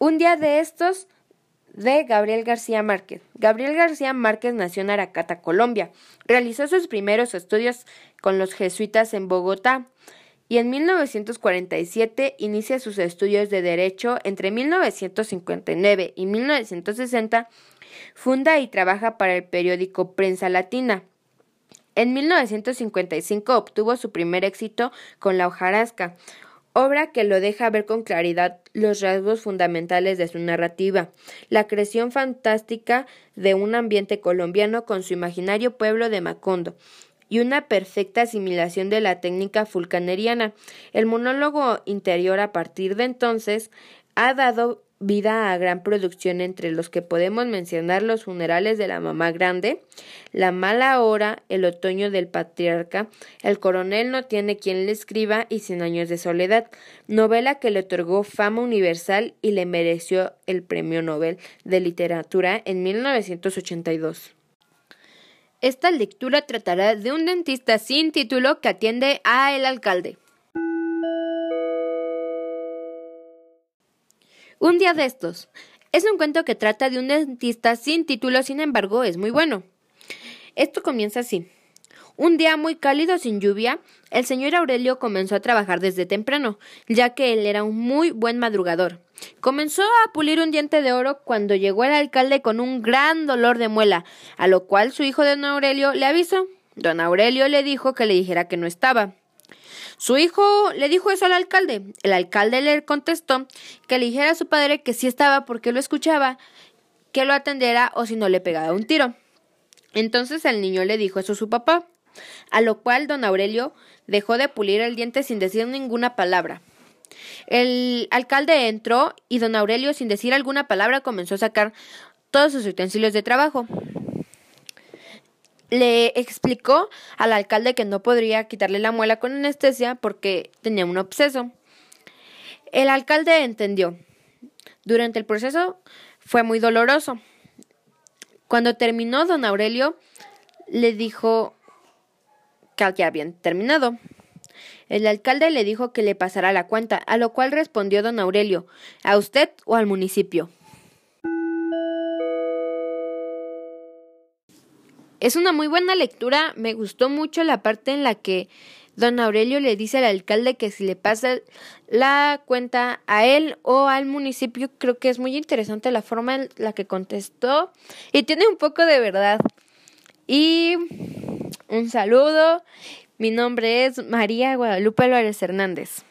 Un día de estos de Gabriel García Márquez. Gabriel García Márquez nació en Aracata, Colombia. Realizó sus primeros estudios con los jesuitas en Bogotá y en 1947 inicia sus estudios de Derecho. Entre 1959 y 1960 funda y trabaja para el periódico Prensa Latina. En 1955 obtuvo su primer éxito con La hojarasca, obra que lo deja ver con claridad los rasgos fundamentales de su narrativa, la creación fantástica de un ambiente colombiano con su imaginario pueblo de Macondo, y una perfecta asimilación de la técnica fulcaneriana. El monólogo interior a partir de entonces ha dado vida a gran producción entre los que podemos mencionar los funerales de la mamá grande, la mala hora, el otoño del patriarca, el coronel no tiene quien le escriba y cien años de soledad, novela que le otorgó fama universal y le mereció el premio Nobel de literatura en 1982. Esta lectura tratará de un dentista sin título que atiende a el alcalde. Un día de estos. Es un cuento que trata de un dentista sin título, sin embargo, es muy bueno. Esto comienza así. Un día muy cálido sin lluvia, el señor Aurelio comenzó a trabajar desde temprano, ya que él era un muy buen madrugador. Comenzó a pulir un diente de oro cuando llegó el alcalde con un gran dolor de muela, a lo cual su hijo don Aurelio le avisó. Don Aurelio le dijo que le dijera que no estaba. Su hijo le dijo eso al alcalde. El alcalde le contestó que le dijera a su padre que sí estaba porque lo escuchaba, que lo atendiera o si no le pegaba un tiro. Entonces el niño le dijo eso a su papá, a lo cual don Aurelio dejó de pulir el diente sin decir ninguna palabra. El alcalde entró y don Aurelio, sin decir alguna palabra, comenzó a sacar todos sus utensilios de trabajo le explicó al alcalde que no podría quitarle la muela con anestesia porque tenía un obseso. El alcalde entendió. Durante el proceso fue muy doloroso. Cuando terminó, don Aurelio le dijo que ya habían terminado. El alcalde le dijo que le pasara la cuenta, a lo cual respondió don Aurelio, ¿a usted o al municipio? Es una muy buena lectura, me gustó mucho la parte en la que don Aurelio le dice al alcalde que si le pasa la cuenta a él o al municipio, creo que es muy interesante la forma en la que contestó y tiene un poco de verdad. Y un saludo, mi nombre es María Guadalupe Álvarez Hernández.